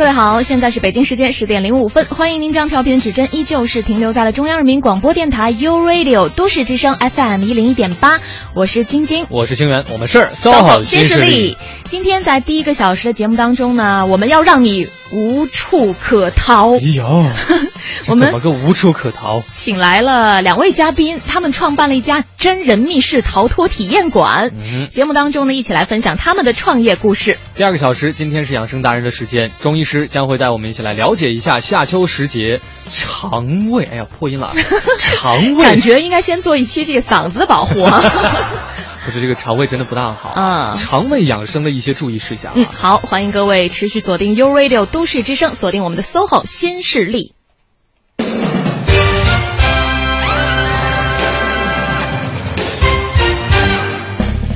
各位好，现在是北京时间十点零五分，欢迎您将调频指针依旧是停留在了中央人民广播电台 u Radio 都市之声 FM 一零一点八，我是晶晶，我是星源，我们是 SOHO 新势力。今天在第一个小时的节目当中呢，我们要让你无处可逃。哎呦，我们怎么个无处可逃？请来了两位嘉宾，他们创办了一家真人密室逃脱体验馆。嗯，节目当中呢，一起来分享他们的创业故事。第二个小时，今天是养生达人的时间，中医。师将会带我们一起来了解一下夏秋时节肠胃。哎呀，破音了，肠胃感觉应该先做一期这个嗓子的保护。啊 不是这个肠胃真的不大好啊，肠胃养生的一些注意事项。嗯，好，欢迎各位持续锁定 U Radio 都市之声，锁定我们的 SOHO 新势力。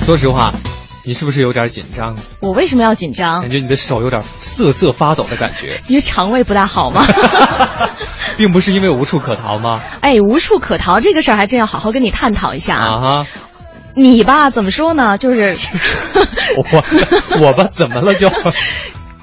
说实话。你是不是有点紧张？我为什么要紧张？感觉你的手有点瑟瑟发抖的感觉。因为肠胃不大好吗？并不是因为无处可逃吗？哎，无处可逃这个事儿还真要好好跟你探讨一下啊！哈，你吧，怎么说呢？就是 我我吧，怎么了就？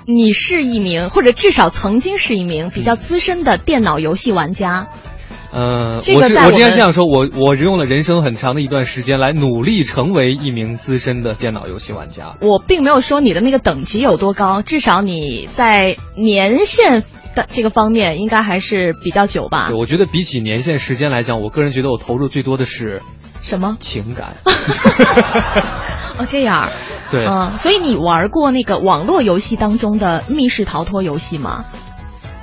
你是一名，或者至少曾经是一名比较资深的电脑游戏玩家。嗯，我是我今天这样说，我我用了人生很长的一段时间来努力成为一名资深的电脑游戏玩家。我并没有说你的那个等级有多高，至少你在年限的这个方面应该还是比较久吧。对，我觉得比起年限时间来讲，我个人觉得我投入最多的是什么情感。哦，这样。对。嗯，所以你玩过那个网络游戏当中的密室逃脱游戏吗？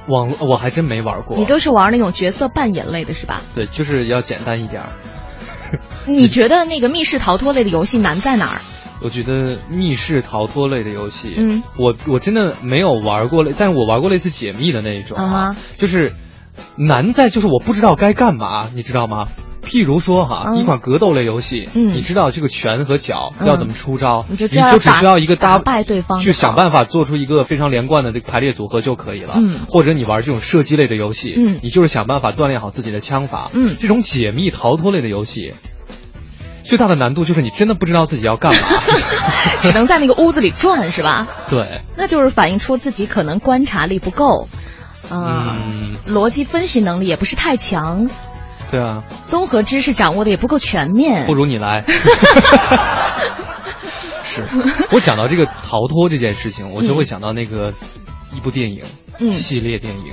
网络我还真没玩过，你都是玩那种角色扮演类的是吧？对，就是要简单一点儿。你觉得那个密室逃脱类的游戏难在哪儿？我觉得密室逃脱类的游戏，嗯，我我真的没有玩过类，但是我玩过类似解密的那一种啊，就是难在就是我不知道该干嘛，你知道吗？譬如说哈，一款格斗类游戏，你知道这个拳和脚要怎么出招，你就只需要一个打败对方，去想办法做出一个非常连贯的这个排列组合就可以了。嗯，或者你玩这种射击类的游戏，嗯，你就是想办法锻炼好自己的枪法。嗯，这种解密逃脱类的游戏，最大的难度就是你真的不知道自己要干嘛，只能在那个屋子里转，是吧？对，那就是反映出自己可能观察力不够，嗯，逻辑分析能力也不是太强。对啊，综合知识掌握的也不够全面，不如你来。是。我讲到这个逃脱这件事情，我就会想到那个一部电影，系列电影，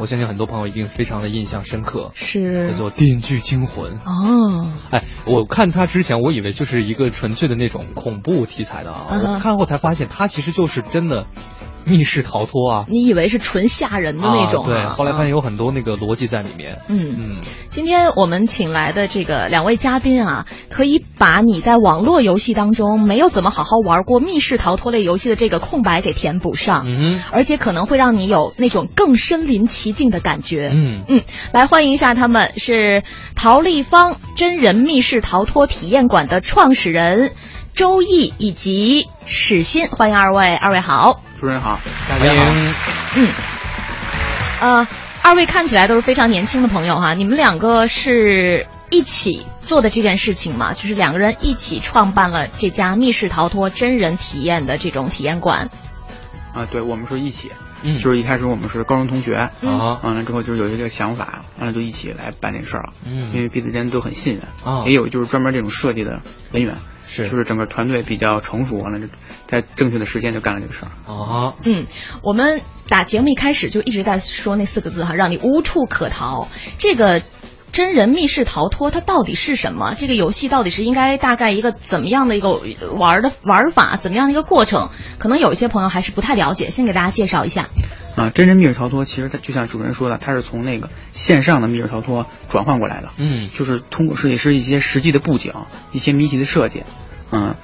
我相信很多朋友一定非常的印象深刻，是。叫做《电锯惊魂》哦。哎，我看它之前，我以为就是一个纯粹的那种恐怖题材的啊，我看后才发现，它其实就是真的。密室逃脱啊！你以为是纯吓人的那种？对，后来发现有很多那个逻辑在里面。嗯嗯。今天我们请来的这个两位嘉宾啊，可以把你在网络游戏当中没有怎么好好玩过密室逃脱类游戏的这个空白给填补上。嗯。而且可能会让你有那种更身临其境的感觉。嗯嗯。来欢迎一下，他们是陶立方真人密室逃脱体验馆的创始人周毅以及史欣，欢迎二位，二位好。主持人好，大家好。嗯，呃，二位看起来都是非常年轻的朋友哈，你们两个是一起做的这件事情吗？就是两个人一起创办了这家密室逃脱真人体验的这种体验馆。啊，对，我们是一起，嗯，就是一开始我们是高中同学，啊，完了之后就有一个想法，完了就一起来办这事儿了，嗯，因为彼此间都很信任，啊，也有就是专门这种设计的人员。是，就是整个团队比较成熟，完了就在正确的时间就干了这个事儿。啊，嗯，我们打节目一开始就一直在说那四个字哈，让你无处可逃。这个真人密室逃脱它到底是什么？这个游戏到底是应该大概一个怎么样的一个玩的玩法？怎么样的一个过程？可能有一些朋友还是不太了解，先给大家介绍一下。啊，真人密室逃脱其实它就像主持人说的，它是从那个线上的密室逃脱转换过来的。嗯，就是通过设计师一些实际的布景，一些谜题的设计，嗯，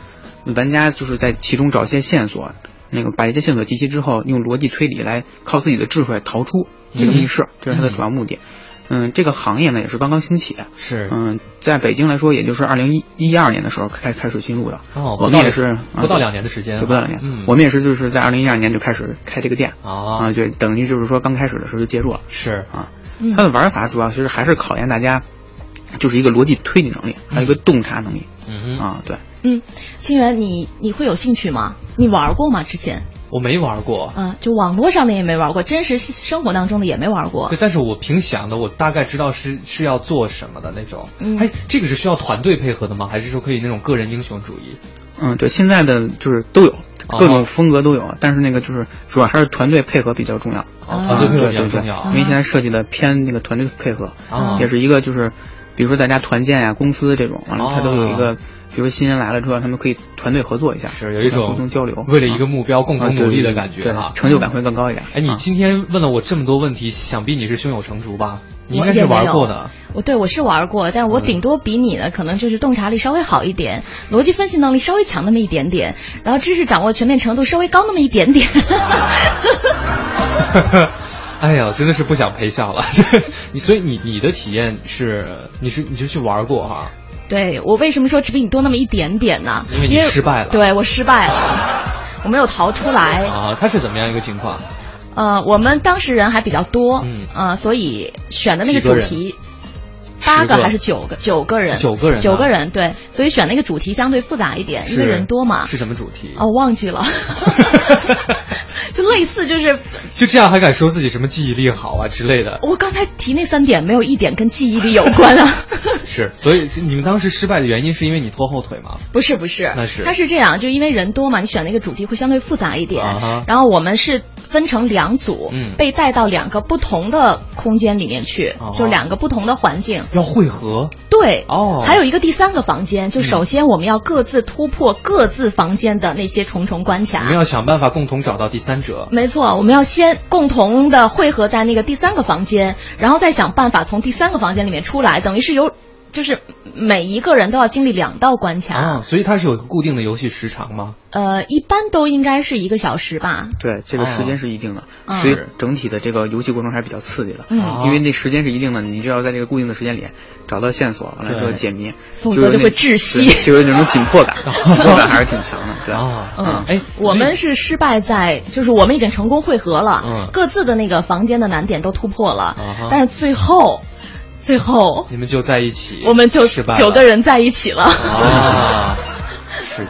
玩家就是在其中找一些线索，那个把一些线索集齐之后，用逻辑推理来靠自己的智慧逃出这个密室，这是它的主要目的。嗯，这个行业呢也是刚刚兴起，是，嗯，在北京来说，也就是二零一一二年的时候开开始进入的。哦，我们也是不到两年的时间，不到两年。嗯，我们也是就是在二零一二年就开始开这个店。啊，就，等于就是说刚开始的时候就介入了。是啊，它的玩法主要其实还是考验大家，就是一个逻辑推理能力，还有一个洞察能力。嗯啊，对。嗯，清源，你你会有兴趣吗？你玩过吗？之前？我没玩过，啊，就网络上的也没玩过，真实生活当中的也没玩过。对，但是我凭想的，我大概知道是是要做什么的那种。嗯哎，这个是需要团队配合的吗？还是说可以那种个人英雄主义？嗯，对，现在的就是都有，各种风格都有，但是那个就是主要还是团队配合比较重要。啊，团队配合比较重要，因为现在设计的偏那个团队配合，也是一个就是，比如说大家团建呀、公司这种，完了它都有一个。比如新人来了之后，他们可以团队合作一下，是有一种沟通交流，为了一个目标共同努力的感觉啊，成就感会更高一点。哎，你今天问了我这么多问题，想必你是胸有成竹吧？你应该是玩过的。我对我是玩过，但是我顶多比你呢，可能就是洞察力稍微好一点，逻辑分析能力稍微强那么一点点，然后知识掌握全面程度稍微高那么一点点。哎呀，真的是不想陪笑了。你所以你你的体验是，你是你就去玩过哈？对我为什么说只比你多那么一点点呢？因为你失败了。对我失败了，我没有逃出来。啊，他是怎么样一个情况？呃，我们当时人还比较多，嗯，啊，所以选的那个主题，八个还是九个？九个人。九个人。九个人，对，所以选那个主题相对复杂一点，因为人多嘛。是什么主题？哦，忘记了。就类似，就是就这样还敢说自己什么记忆力好啊之类的？我刚才提那三点，没有一点跟记忆力有关啊。是，所以你们当时失败的原因是因为你拖后腿吗？不是，不是，那是他是这样，就因为人多嘛，你选那个主题会相对复杂一点。然后我们是分成两组，嗯被带到两个不同的空间里面去，就两个不同的环境要汇合。对，哦，还有一个第三个房间，就首先我们要各自突破各自房间的那些重重关卡。我们要想办法共同找到第三者。没错，我们要先共同的汇合在那个第三个房间，然后再想办法从第三个房间里面出来，等于是由。就是每一个人都要经历两道关卡啊，所以它是有一个固定的游戏时长吗？呃，一般都应该是一个小时吧。对，这个时间是一定的，所以整体的这个游戏过程还是比较刺激的。嗯，因为那时间是一定的，你就要在这个固定的时间里找到线索，完了之后解谜，否则就会窒息，就有那种紧迫感，紧迫感还是挺强的。对啊，嗯，哎，我们是失败在，就是我们已经成功汇合了，各自的那个房间的难点都突破了，但是最后。最后，你们就在一起，我们就九个人在一起了。啊，是，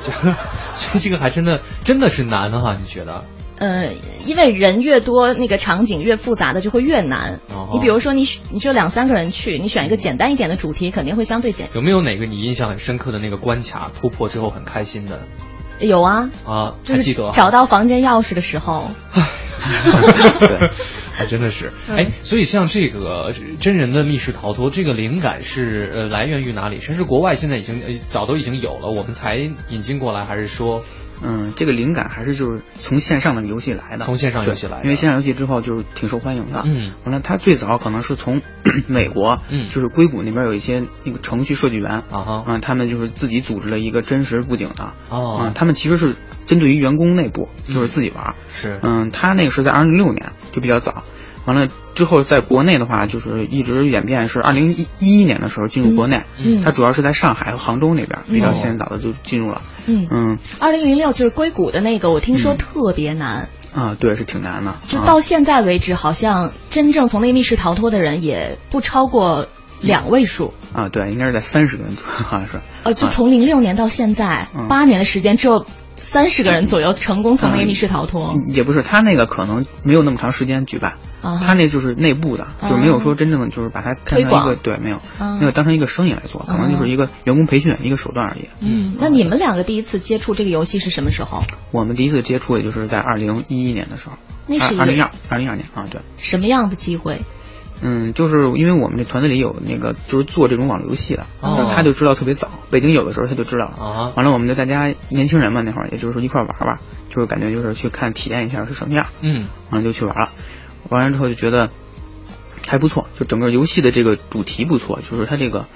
所以 这个还真的真的是难哈？你觉得？呃，因为人越多，那个场景越复杂的就会越难。你比如说，你你就两三个人去，你选一个简单一点的主题，肯定会相对简。有没有哪个你印象很深刻的那个关卡突破之后很开心的？有啊，啊，还记得找到房间钥匙的时候。对，还真的是。哎，所以像这个真人的密室逃脱，这个灵感是呃来源于哪里？甚至国外现在已经早都已经有了，我们才引进过来，还是说？嗯，这个灵感还是就是从线上的游戏来的，从线上游戏来，因为线上游戏之后就是挺受欢迎的。嗯，完了，它最早可能是从 美国，嗯，就是硅谷那边有一些那个程序设计员啊哈，嗯，他们就是自己组织了一个真实布景的，哦，嗯，他们其实是针对于员工内部，就是自己玩，是，嗯，他那个是在二零零六年就比较早。完了之后，在国内的话，就是一直演变是二零一一年的时候进入国内，嗯，它主要是在上海和杭州那边比较先早的就进入了，嗯嗯，二零零六就是硅谷的那个，我听说特别难啊，对，是挺难的，就到现在为止，好像真正从那个密室逃脱的人也不超过两位数。啊，对，应该是在三十个人左右，好像是，呃，就从零六年到现在八年的时间，只有。三十个人左右成功从那个密室逃脱，也不是他那个可能没有那么长时间举办，他那就是内部的，就没有说真正的就是把它看成一个，对，没有，没有当成一个生意来做，可能就是一个员工培训一个手段而已。嗯，那你们两个第一次接触这个游戏是什么时候？我们第一次接触也就是在二零一一年的时候，那是二零二二零二年啊，对。什么样的机会？嗯，就是因为我们这团队里有那个就是做这种网络游戏的，他就知道特别早，北京有的时候他就知道了。完了，我们就大家年轻人嘛，那会儿也就是说一块玩玩，就是感觉就是去看体验一下是什么样。嗯，完了就去玩了，玩完之后就觉得还不错，就整个游戏的这个主题不错，就是它这个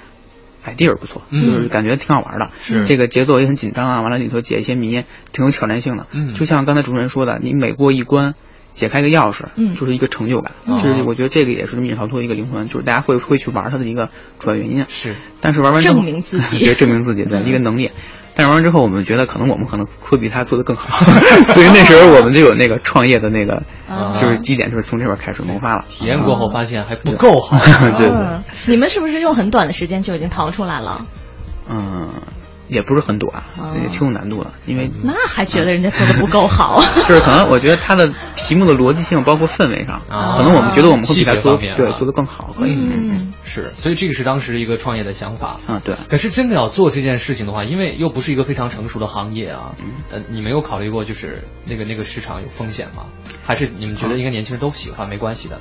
idea 不错，就是感觉挺好玩的。是这个节奏也很紧张啊，完了里头解一些谜，挺有挑战性的。嗯，就像刚才主持人说的，你每过一关。解开一个钥匙，嗯，就是一个成就感。就是我觉得这个也是密室逃脱一个灵魂，就是大家会会去玩它的一个主要原因。是，但是玩完之后证明自己，对，证明自己的一个能力。但玩完之后，我们觉得可能我们可能会比他做的更好，所以那时候我们就有那个创业的那个，就是基点，就是从这边开始萌发了。体验过后发现还不够好，对对。你们是不是用很短的时间就已经逃出来了？嗯。也不是很短，也挺有难度的，因为那还觉得人家做的不够好，就 是可能我觉得他的题目的逻辑性，包括氛围上，可能我们觉得我们会比他做对做的更好，可以，嗯，是，所以这个是当时一个创业的想法，嗯，对。可是真的要做这件事情的话，因为又不是一个非常成熟的行业啊，呃，你没有考虑过就是那个那个市场有风险吗？还是你们觉得应该年轻人都喜欢，没关系的？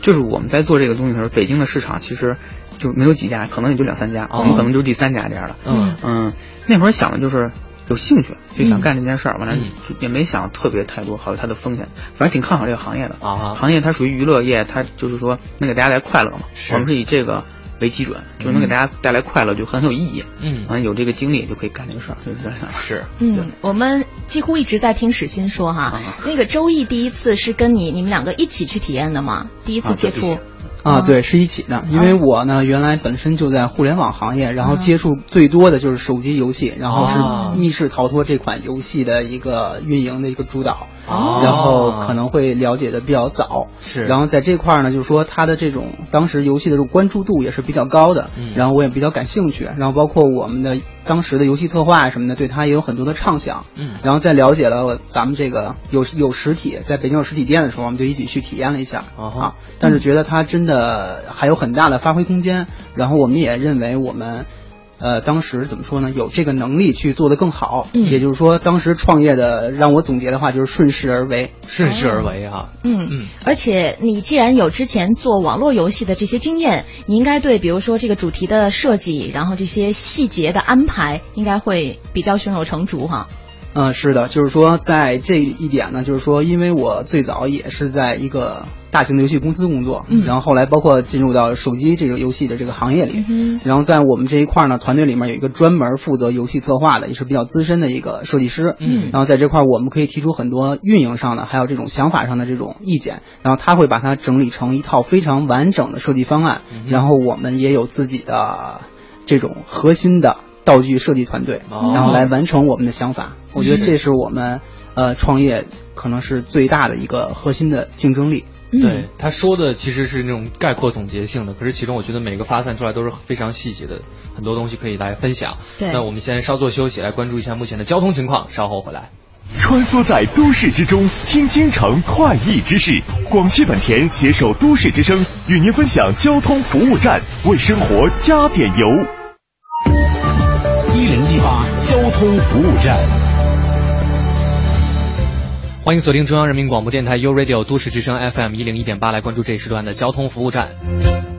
就是我们在做这个东西的时候，北京的市场其实就没有几家，可能也就两三家，我们可能就是第三家这样的。嗯嗯，那会儿想的就是有兴趣，就想干这件事儿，完了也没想特别太多，考虑它的风险，反正挺看好这个行业的。啊，行业它属于娱乐业，它就是说能给大家带来快乐嘛。我们是以这个。为基准，就能给大家带来快乐，就很有意义。嗯，完有这个精力就可以干这个事儿，就是这样。是，嗯，我们几乎一直在听史鑫说哈，那个周易第一次是跟你你们两个一起去体验的吗？第一次接触。啊，对，是一起的。因为我呢，原来本身就在互联网行业，然后接触最多的就是手机游戏，然后是密室逃脱这款游戏的一个运营的一个主导，然后可能会了解的比较早。是，然后在这块呢，就是说它的这种当时游戏的这种关注度也是比较高的，然后我也比较感兴趣，然后包括我们的当时的游戏策划什么的，对它也有很多的畅想。嗯，然后在了解了咱们这个有有实体，在北京有实体店的时候，我们就一起去体验了一下。啊，但是觉得它真的。呃，还有很大的发挥空间。然后我们也认为我们，呃，当时怎么说呢？有这个能力去做得更好。嗯，也就是说，当时创业的让我总结的话就是顺势而为，顺势而为哈。嗯嗯。而且你既然有之前做网络游戏的这些经验，你应该对比如说这个主题的设计，然后这些细节的安排，应该会比较胸有成竹哈。嗯，是的，就是说在这一点呢，就是说，因为我最早也是在一个大型的游戏公司工作，嗯，然后后来包括进入到手机这个游戏的这个行业里，嗯，然后在我们这一块呢，团队里面有一个专门负责游戏策划的，也是比较资深的一个设计师，嗯，然后在这块我们可以提出很多运营上的，还有这种想法上的这种意见，然后他会把它整理成一套非常完整的设计方案，然后我们也有自己的这种核心的。道具设计团队，然后来完成我们的想法。我觉得这是我们呃创业可能是最大的一个核心的竞争力。对他说的其实是那种概括总结性的，可是其中我觉得每个发散出来都是非常细节的，很多东西可以来分享。对，那我们先稍作休息，来关注一下目前的交通情况，稍后回来。穿梭在都市之中，听京城快意之事。广汽本田携手都市之声，与您分享交通服务站，为生活加点油。通服务站，欢迎锁定中央人民广播电台 u Radio 都市之声 FM 一零一点八，来关注这一时段的交通服务站。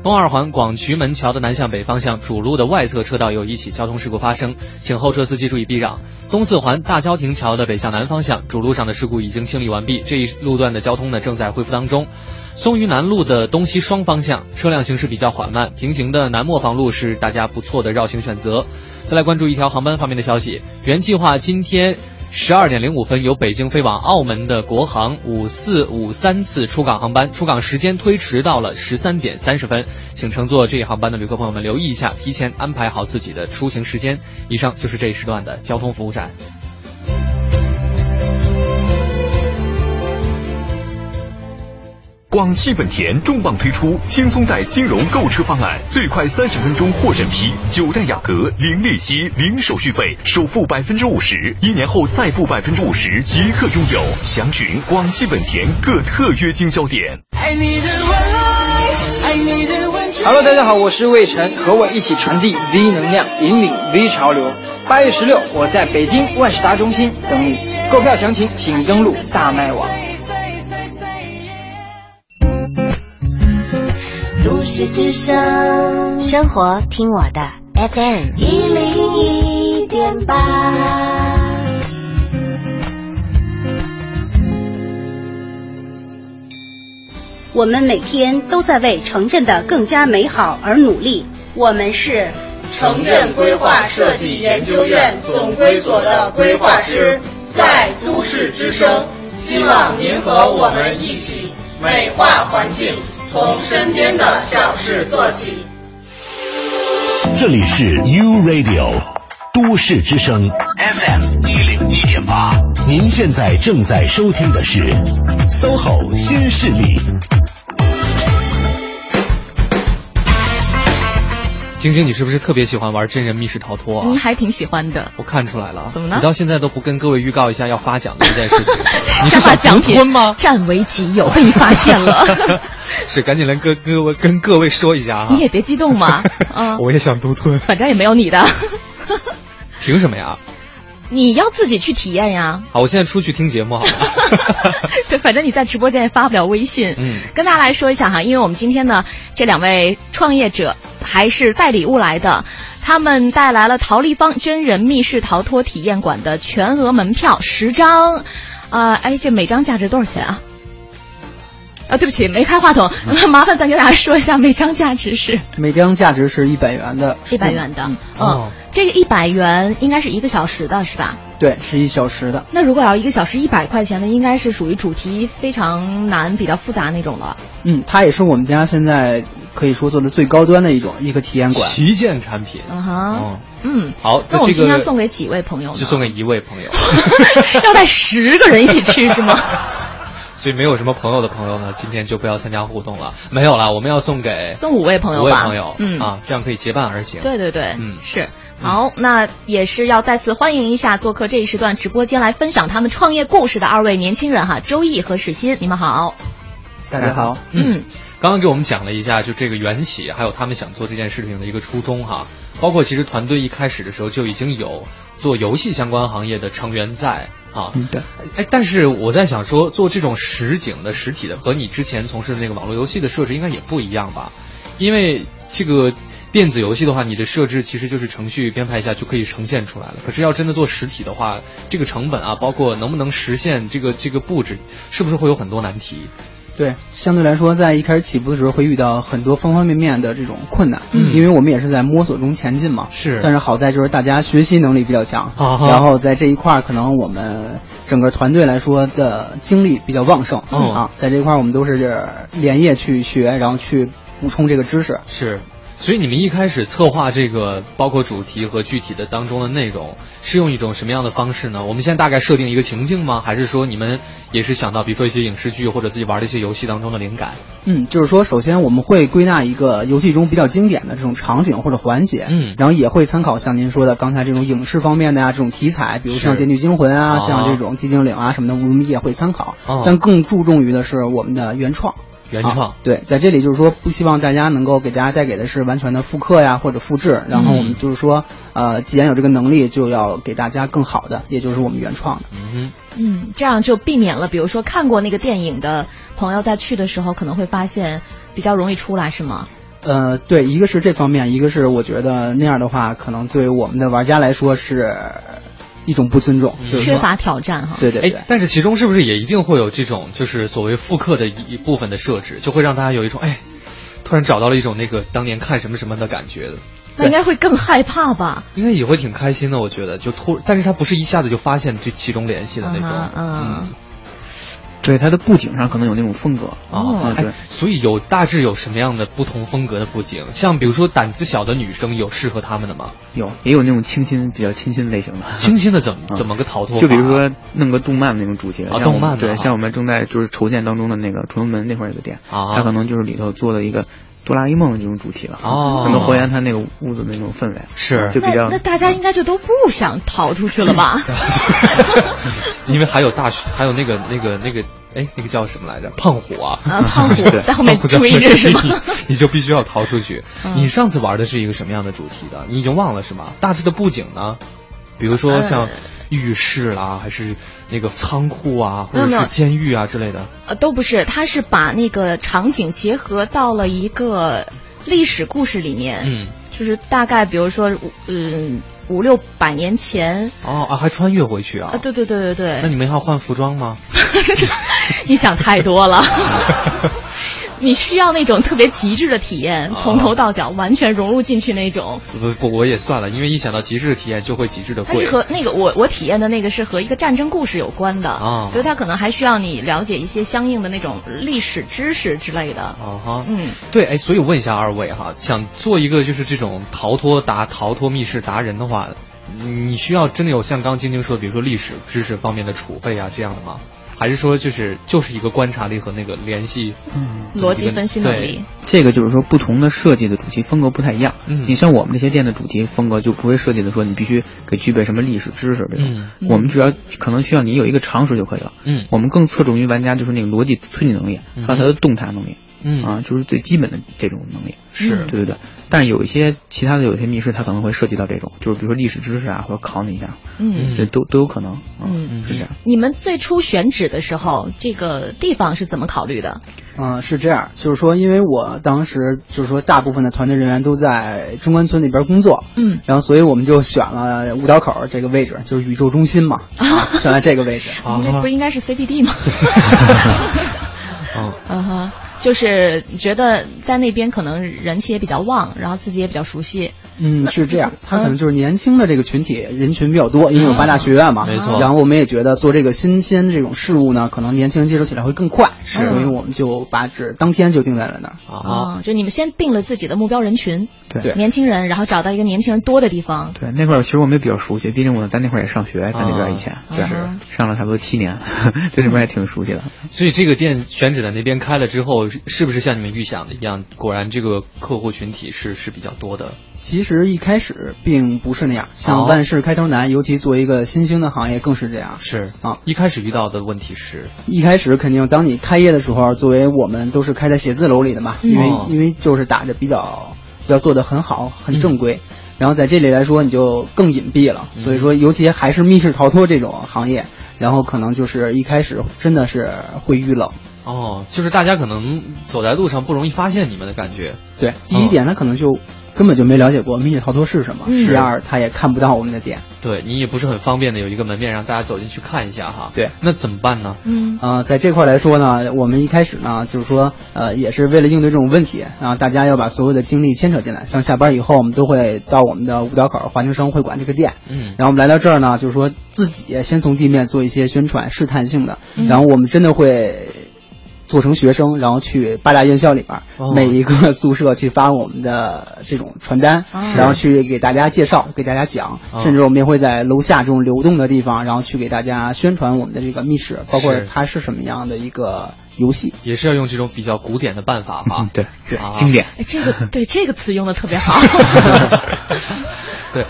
东二环广渠门桥的南向北方向主路的外侧车道有一起交通事故发生，请后车司机注意避让。东四环大郊亭桥的北向南方向主路上的事故已经清理完毕，这一路段的交通呢正在恢复当中。松榆南路的东西双方向车辆行驶比较缓慢，平行的南磨房路是大家不错的绕行选择。再来关注一条航班方面的消息，原计划今天十二点零五分由北京飞往澳门的国航五四五三次出港航班，出港时间推迟到了十三点三十分，请乘坐这一航班的旅客朋友们留意一下，提前安排好自己的出行时间。以上就是这一时段的交通服务站。广汽本田重磅推出轻松贷金融购车方案，最快三十分钟获审批，九代雅阁零利息、零手续费，首付百分之五十，一年后再付百分之五十即可拥有。详询广汽本田各特约经销点。Hello，大家好，我是魏晨，和我一起传递 V 能量，引领 V 潮流。八月十六，我在北京万事达中心等你，购票详情请登录大麦网。之声，生活听我的 FM 一零一点八。我们每天都在为城镇的更加美好而努力。我们是城镇规划设计研究院总规所的规划师，在都市之声。希望您和我们一起美化环境，从身边的小事做起。这里是 U Radio 都市之声 FM 一零一点八，您现在正在收听的是 SOHO 新势力。晶晶，你是不是特别喜欢玩真人密室逃脱啊？嗯，还挺喜欢的。我看出来了。怎么呢？你到现在都不跟各位预告一下要发奖的这件事情？你是把奖品吗？占为己有，被你发现了。是，赶紧来跟各位跟各位说一下啊！你也别激动嘛。啊，我也想独吞。反正也没有你的。凭什么呀？你要自己去体验呀！好，我现在出去听节目好了。对，反正你在直播间也发不了微信。嗯，跟大家来说一下哈，因为我们今天呢，这两位创业者还是带礼物来的，他们带来了陶立方真人密室逃脱体验馆的全额门票十张，啊，哎，这每张价值多少钱啊？啊，对不起，没开话筒，麻烦咱给大家说一下，每张价值是？每张价值是一百元的，一百元的，嗯，这个一百元应该是一个小时的，是吧？对，是一小时的。那如果要一个小时一百块钱的，应该是属于主题非常难、比较复杂那种了。嗯，它也是我们家现在可以说做的最高端的一种一个体验馆，旗舰产品。嗯哼，嗯，好，那我们今天送给几位朋友？就送给一位朋友，要带十个人一起去是吗？所以没有什么朋友的朋友呢，今天就不要参加互动了。没有了，我们要送给送五位朋友吧，五位朋友，嗯啊，这样可以结伴而行。对对对，嗯，是。好，那也是要再次欢迎一下做客这一时段直播间来分享他们创业故事的二位年轻人哈，周毅和史鑫，你们好。大家好。嗯，刚刚给我们讲了一下，就这个缘起，还有他们想做这件事情的一个初衷哈。包括其实团队一开始的时候就已经有做游戏相关行业的成员在。啊，对，哎，但是我在想说，做这种实景的实体的，和你之前从事的那个网络游戏的设置应该也不一样吧？因为这个电子游戏的话，你的设置其实就是程序编排一下就可以呈现出来了。可是要真的做实体的话，这个成本啊，包括能不能实现这个这个布置，是不是会有很多难题？对，相对来说，在一开始起步的时候会遇到很多方方面面的这种困难，嗯，因为我们也是在摸索中前进嘛，是。但是好在就是大家学习能力比较强，然后在这一块儿，可能我们整个团队来说的精力比较旺盛，嗯啊，在这一块儿我们都是连夜去学，然后去补充这个知识，是。所以你们一开始策划这个，包括主题和具体的当中的内容，是用一种什么样的方式呢？我们现在大概设定一个情境吗？还是说你们也是想到，比如说一些影视剧或者自己玩的一些游戏当中的灵感？嗯，就是说，首先我们会归纳一个游戏中比较经典的这种场景或者环节，嗯，然后也会参考像您说的刚才这种影视方面的呀，这种题材，比如像《电锯惊魂》啊，像这种寂静岭啊什么的，我们也会参考，但更注重于的是我们的原创。原创对，在这里就是说，不希望大家能够给大家带给的是完全的复刻呀或者复制，然后我们就是说，呃，既然有这个能力，就要给大家更好的，也就是我们原创的。嗯嗯，这样就避免了，比如说看过那个电影的朋友在去的时候，可能会发现比较容易出来，是吗？呃，对，一个是这方面，一个是我觉得那样的话，可能对我们的玩家来说是。一种不尊重，缺乏挑战哈。对对对，但是其中是不是也一定会有这种就是所谓复刻的一部分的设置，就会让大家有一种哎，突然找到了一种那个当年看什么什么的感觉的。那应该会更害怕吧？应该也会挺开心的，我觉得就突，但是他不是一下子就发现这其中联系的那种，嗯。对它的布景上可能有那种风格啊，对，所以有大致有什么样的不同风格的布景？像比如说胆子小的女生有适合她们的吗？有，也有那种清新比较清新类型的。清新的怎么怎么个逃脱？就比如说弄个动漫那种主题啊，动漫对，像我们正在就是筹建当中的那个崇文门那块有个店啊，它可能就是里头做了一个。哆啦 A 梦的这种主题了哦，能还原他那个屋子的那种氛围，是就比较那大家应该就都不想逃出去了吧？因为还有大还有那个那个那个哎那个叫什么来着？胖虎啊，啊 胖虎在后面追着是吗？你就必须要逃出去。你上次玩的是一个什么样的主题的？你已经忘了是吗？大致的布景呢？比如说像。浴室啦，还是那个仓库啊，或者是监狱啊之类的？呃，都不是，他是把那个场景结合到了一个历史故事里面。嗯，就是大概比如说，嗯，五六百年前。哦啊，还穿越回去啊？啊，对对对对对。那你们要换服装吗？你想太多了。你需要那种特别极致的体验，从头到脚完全融入进去那种。不不，我也算了，因为一想到极致的体验，就会极致的贵。它是和那个我我体验的那个是和一个战争故事有关的啊，所以它可能还需要你了解一些相应的那种历史知识之类的。啊哈，嗯，对，哎，所以问一下二位哈，想做一个就是这种逃脱达逃脱密室达人的话。你需要真的有像刚晶晶说，比如说历史知识方面的储备啊这样的吗？还是说就是就是一个观察力和那个联系，嗯，逻辑分析能力？这个就是说不同的设计的主题风格不太一样。嗯，你像我们这些店的主题风格就不会设计的说你必须给具备什么历史知识这种。嗯，我们只要可能需要你有一个常识就可以了。嗯，我们更侧重于玩家就是那个逻辑推理能力还有他的动态能力。嗯啊，就是最基本的这种能力，是对不对。但有一些其他的有些密室，它可能会涉及到这种，就是比如说历史知识啊，或者考你一下，嗯，这都都有可能，嗯，是这样。你们最初选址的时候，这个地方是怎么考虑的？嗯，是这样，就是说，因为我当时就是说，大部分的团队人员都在中关村那边工作，嗯，然后所以我们就选了五道口这个位置，就是宇宙中心嘛，啊，选了这个位置。那不应该是 CBD 吗？嗯嗯哼。就是觉得在那边可能人气也比较旺，然后自己也比较熟悉。嗯，是这样，他可能就是年轻的这个群体人群比较多，因为有八大学院嘛，没错。然后我们也觉得做这个新鲜这种事物呢，可能年轻人接受起来会更快，是，所以我们就把纸当天就定在了那儿。啊，就你们先定了自己的目标人群，对，年轻人，然后找到一个年轻人多的地方。对，那块儿其实我们也比较熟悉，毕竟我在那块儿也上学，在那边以前，对，上了差不多七年，对那边也挺熟悉的。所以这个店选址在那边开了之后，是不是像你们？预想的一样，果然这个客户群体是是比较多的。其实一开始并不是那样，像万事开头难，尤其作为一个新兴的行业更是这样。是啊，一开始遇到的问题是，一开始肯定当你开业的时候，作为我们都是开在写字楼里的嘛，因为因为就是打着比较要做的很好很正规，然后在这里来说你就更隐蔽了。所以说，尤其还是密室逃脱这种行业，然后可能就是一开始真的是会遇冷。哦，就是大家可能走在路上不容易发现你们的感觉。对，第一点呢可能就根本就没了解过迷你逃脱是什么；第二，他也看不到我们的点。对你也不是很方便的有一个门面让大家走进去看一下哈。对，那怎么办呢？嗯啊，在这块来说呢，我们一开始呢就是说，呃，也是为了应对这种问题，然后大家要把所有的精力牵扯进来。像下班以后，我们都会到我们的五道口环球生会馆这个店。嗯，然后我们来到这儿呢，就是说自己先从地面做一些宣传，试探性的。然后我们真的会。做成学生，然后去八大院校里边每一个宿舍去发我们的这种传单，然后去给大家介绍、给大家讲，甚至我们也会在楼下这种流动的地方，然后去给大家宣传我们的这个密室，包括它是什么样的一个游戏，也是要用这种比较古典的办法哈。对。对，经典。这个对这个词用的特别好。对，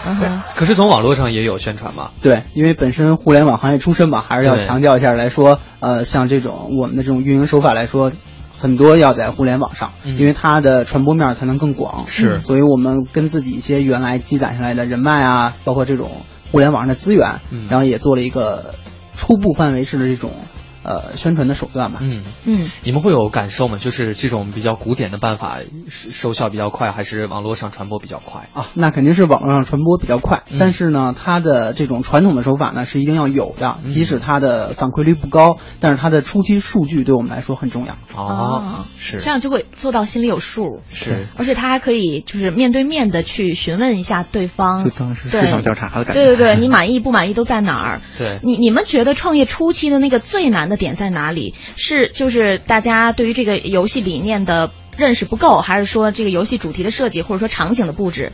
可是从网络上也有宣传嘛？对，因为本身互联网行业出身嘛，还是要强调一下来说，呃，像这种我们的这种运营手法来说，很多要在互联网上，因为它的传播面才能更广。是，所以我们跟自己一些原来积攒下来的人脉啊，包括这种互联网上的资源，然后也做了一个初步范围式的这种。呃，宣传的手段吧。嗯嗯，你们会有感受吗？就是这种比较古典的办法，收效比较快，还是网络上传播比较快啊？那肯定是网络上传播比较快。但是呢，它的这种传统的手法呢，是一定要有的。即使它的反馈率不高，但是它的初期数据对我们来说很重要。哦，是这样就会做到心里有数。是，而且他还可以就是面对面的去询问一下对方，就当是市场调查的感觉。对对对，你满意不满意都在哪儿？对，你你们觉得创业初期的那个最难？的点在哪里？是就是大家对于这个游戏理念的认识不够，还是说这个游戏主题的设计，或者说场景的布置，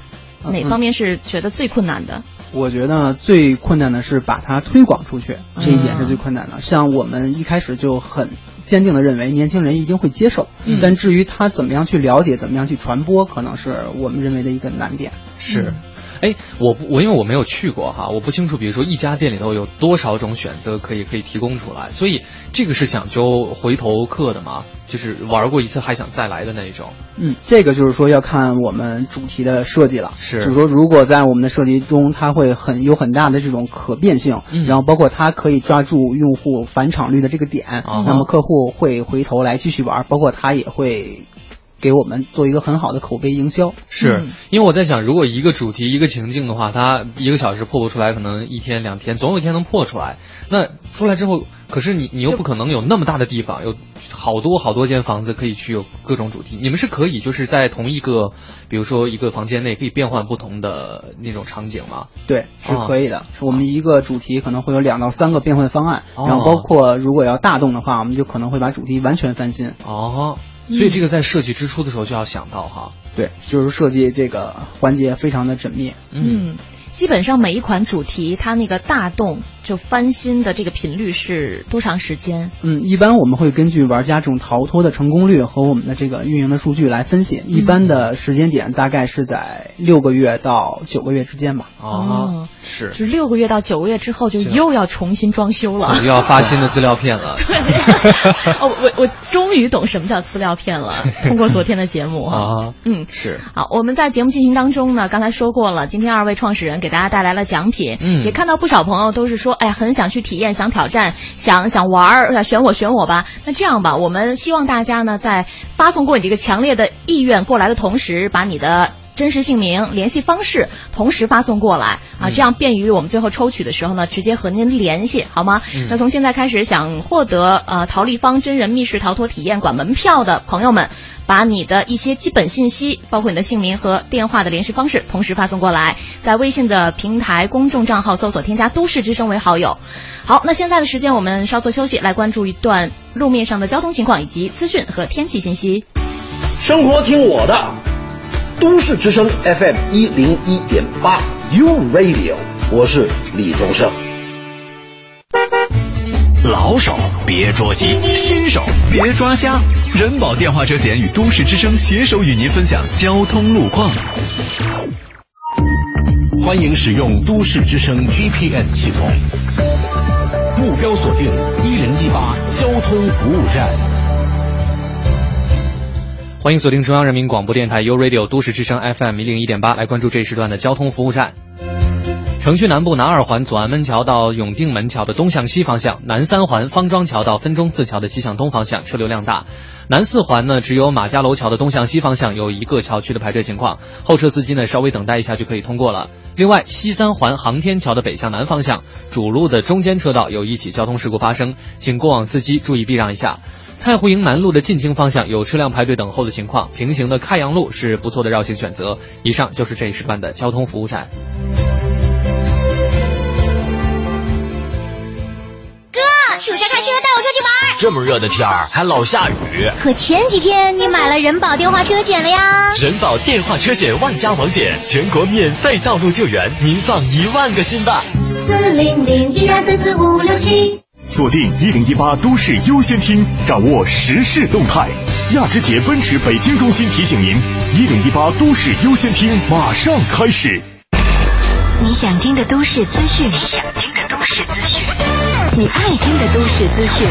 哪方面是觉得最困难的？我觉得最困难的是把它推广出去，这一点是最困难的。像我们一开始就很坚定的认为年轻人一定会接受，但至于他怎么样去了解，怎么样去传播，可能是我们认为的一个难点。是。哎，我不我因为我没有去过哈，我不清楚，比如说一家店里头有多少种选择可以可以提供出来，所以这个是讲究回头客的嘛？就是玩过一次还想再来的那一种？嗯，这个就是说要看我们主题的设计了。是，就是说如果在我们的设计中，它会很有很大的这种可变性，然后包括它可以抓住用户返场率的这个点，那么客户会回头来继续玩，包括他也会。给我们做一个很好的口碑营销。是因为我在想，如果一个主题一个情境的话，它一个小时破不出来，可能一天两天，总有一天能破出来。那出来之后，可是你你又不可能有那么大的地方，有好多好多间房子可以去有各种主题。你们是可以就是在同一个，比如说一个房间内可以变换不同的那种场景吗？对，是可以的。我们一个主题可能会有两到三个变换方案，然后包括如果要大动的话，我们就可能会把主题完全翻新。哦，所以这个在设计之初的时候就要想到哈。对，就是设计这个环节非常的缜密。嗯。基本上每一款主题，它那个大动就翻新的这个频率是多长时间？嗯，一般我们会根据玩家这种逃脱的成功率和我们的这个运营的数据来分析。一般的时间点大概是在六个月到九个月之间吧。哦，是，是六个月到九个月之后就又要重新装修了，又要发新的资料片了。对，哦，我我终于懂什么叫资料片了，通过昨天的节目啊，嗯，是。好，我们在节目进行当中呢，刚才说过了，今天二位创始人给。给大家带来了奖品，嗯，也看到不少朋友都是说，哎，很想去体验，想挑战，想想玩儿，选我选我吧。那这样吧，我们希望大家呢，在发送过你这个强烈的意愿过来的同时，把你的真实姓名、联系方式同时发送过来啊，这样便于我们最后抽取的时候呢，直接和您联系，好吗？那从现在开始，想获得呃陶立方真人密室逃脱体验馆门票的朋友们。把你的一些基本信息，包括你的姓名和电话的联系方式，同时发送过来，在微信的平台公众账号搜索添加“都市之声”为好友。好，那现在的时间我们稍作休息，来关注一段路面上的交通情况以及资讯和天气信息。生活听我的，都市之声 FM 一零一点八 U Radio，我是李宗盛。老手别捉急，新手别抓瞎。人保电话车险与都市之声携手与您分享交通路况。欢迎使用都市之声 GPS 系统，目标锁定一零一八交通服务站。欢迎锁定中央人民广播电台 u Radio 都市之声 FM 一零一点八，来关注这一时段的交通服务站。城区南部南二环左安门桥到永定门桥的东向西方向，南三环方庄桥到分钟寺桥的西向东方向车流量大。南四环呢，只有马家楼桥的东向西方向有一个桥区的排队情况，后车司机呢稍微等待一下就可以通过了。另外，西三环航天桥的北向南方向主路的中间车道有一起交通事故发生，请过往司机注意避让一下。蔡湖营南路的进京方向有车辆排队等候的情况，平行的开阳路是不错的绕行选择。以上就是这一时段的交通服务站。暑假开车带我出去玩，这么热的天儿还老下雨。可前几天你买了人保电话车险了呀？人保电话车险万家网点，全国免费道路救援，您放一万个心吧。四零零一二三四五六七，锁定一零一八都市优先听，掌握时事动态。亚之杰奔驰北京中心提醒您，一零一八都市优先听马上开始。你想听的都市资讯，你想听的都市资讯。你爱听的都市资讯，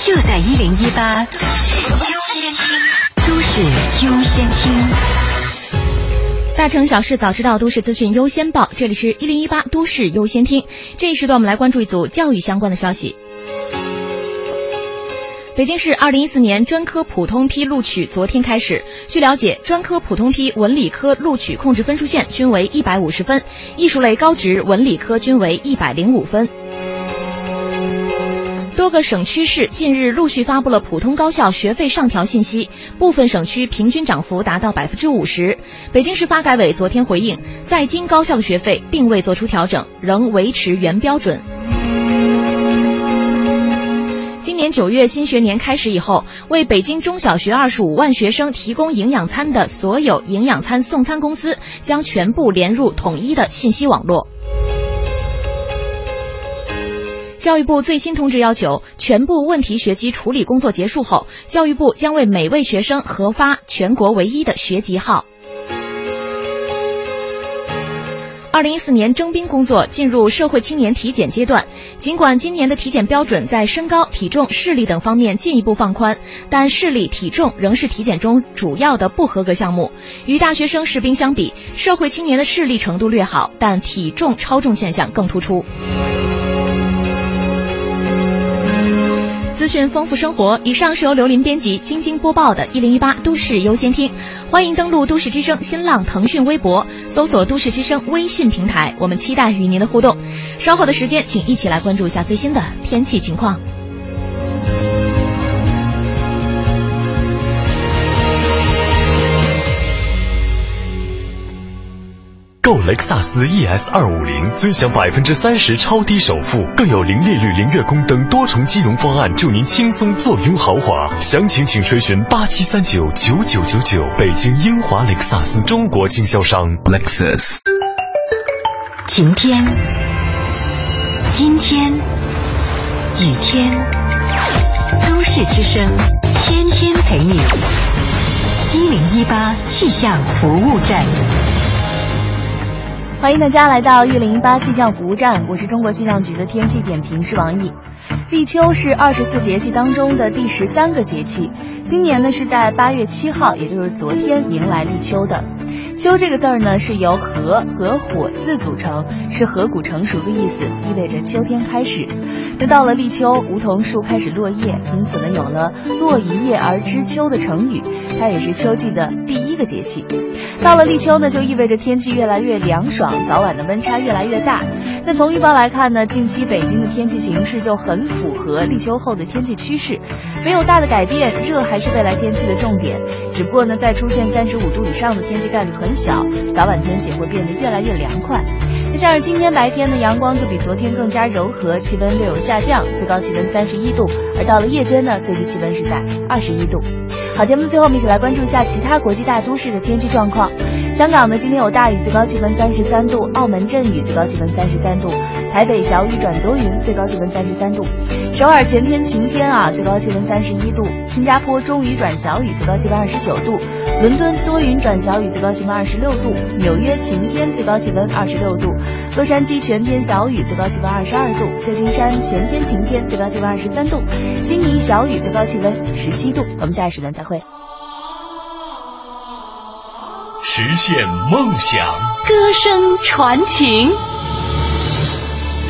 就在一零一八都市优先听。都市优先听，大城小事早知道，都市资讯优先报。这里是一零一八都市优先听。这一时段，我们来关注一组教育相关的消息。北京市二零一四年专科普通批录取昨天开始。据了解，专科普通批文理科录取控制分数线均为一百五十分，艺术类高职文理科均为一百零五分。各个省区市近日陆续发布了普通高校学费上调信息，部分省区平均涨幅达到百分之五十。北京市发改委昨天回应，在京高校的学费并未做出调整，仍维持原标准。今年九月新学年开始以后，为北京中小学二十五万学生提供营养餐的所有营养餐送餐公司将全部连入统一的信息网络。教育部最新通知要求，全部问题学籍处理工作结束后，教育部将为每位学生核发全国唯一的学籍号。二零一四年征兵工作进入社会青年体检阶段，尽管今年的体检标准在身高、体重、视力等方面进一步放宽，但视力、体重仍是体检中主要的不合格项目。与大学生士兵相比，社会青年的视力程度略好，但体重超重现象更突出。资讯，丰富生活。以上是由刘林编辑、晶晶播报的《一零一八都市优先听》。欢迎登录都市之声新浪、腾讯微博，搜索“都市之声”微信平台。我们期待与您的互动。稍后的时间，请一起来关注一下最新的天气情况。购雷克萨斯 ES 二五零，尊享百分之三十超低首付，更有零利率、零月供等多重金融方案，助您轻松坐拥豪华。详情请垂询八七三九九九九九。北京英华雷克萨斯中国经销商。Lexus。晴天，今天，雨天，都市之声，天天陪你。一零一八气象服务站。欢迎大家来到一零一八气象服务站，我是中国气象局的天气点评师王毅。立秋是二十四节气当中的第十三个节气，今年呢是在八月七号，也就是昨天迎来立秋的。秋这个字儿呢是由禾和火字组成，是禾谷成熟的意思，意味着秋天开始。那到了立秋，梧桐树开始落叶，因此呢有了“落一叶而知秋”的成语，它也是秋季的第一个节气。到了立秋呢，就意味着天气越来越凉爽，早晚的温差越来越大。那从预报来看呢，近期北京的天气形势就很符合立秋后的天气趋势，没有大的改变，热还是未来天气的重点。只不过呢，在出现三十五度以上的天气概率很小，早晚天气会变得越来越凉快。那像是今天白天呢，阳光就比昨天更加柔和，气温略有下降，最高气温三十一度。而到了夜间呢，最低气温是在二十一度。好，节目最后，我们一起来关注一下其他国际大都市的天气状况。香港呢，今天有大雨，最高气温三十三度；澳门阵雨，最高气温三十三度；台北小雨转多云，最高气温三十三度；首尔全天晴天啊，最高气温三十一度；新加坡中雨转小雨，最高气温二十九度；伦敦多云转小雨，最高气温二十六度；纽约晴天，最高气温二十六度；洛杉矶全天小雨，最高气温二十二度；旧金山全天晴天，最高气温二十三度；悉尼小雨，最高气温十七度。我们下一时段再会。实现梦想，歌声传情。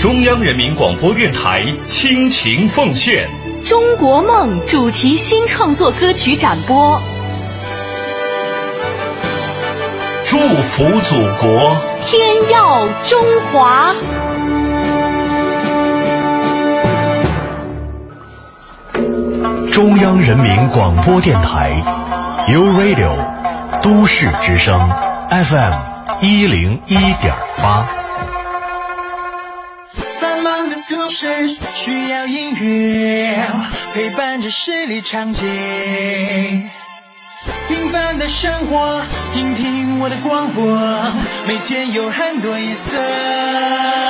中央人民广播电台倾情奉献《中国梦》主题新创作歌曲展播。祝福祖国，天耀中华。中央人民广播电台，U Radio，。都市之声 FM 一零一点八。繁忙的都市需要音乐陪伴着十里长街，平凡的生活，听听我的广播，每天有很多颜色。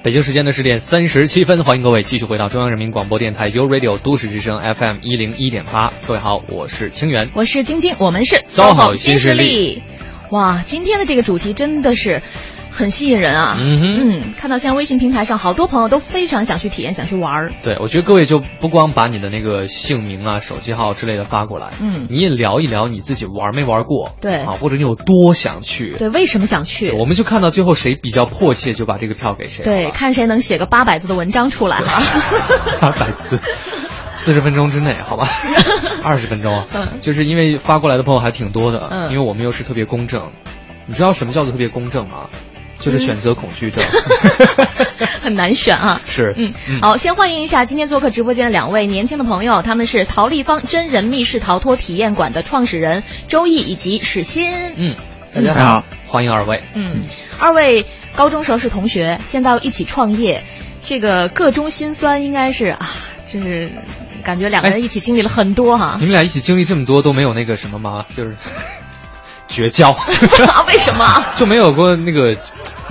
北京时间的十点三十七分，欢迎各位继续回到中央人民广播电台 u Radio 都市之声 FM 一零一点八。各位好，我是清源，我是晶晶，我们是 SOHO 新势力。哇，今天的这个主题真的是。很吸引人啊！嗯哼，看到现在微信平台上好多朋友都非常想去体验，想去玩儿。对，我觉得各位就不光把你的那个姓名啊、手机号之类的发过来，嗯，你也聊一聊你自己玩没玩过，对啊，或者你有多想去，对，为什么想去？我们就看到最后谁比较迫切，就把这个票给谁。对，看谁能写个八百字的文章出来哈。八百字，四十分钟之内，好吧？二十分钟，嗯，就是因为发过来的朋友还挺多的，嗯，因为我们又是特别公正，你知道什么叫做特别公正吗？就是选择恐惧症，很难选啊。是，嗯，好，先欢迎一下今天做客直播间的两位年轻的朋友，他们是陶立方真人密室逃脱体验馆的创始人周毅以及史鑫。嗯，大家好，欢迎二位。嗯，二位高中时候是同学，现在一起创业，这个各中心酸应该是啊，就是感觉两个人一起经历了很多哈。你们俩一起经历这么多都没有那个什么吗？就是。绝交？为什么？就没有过那个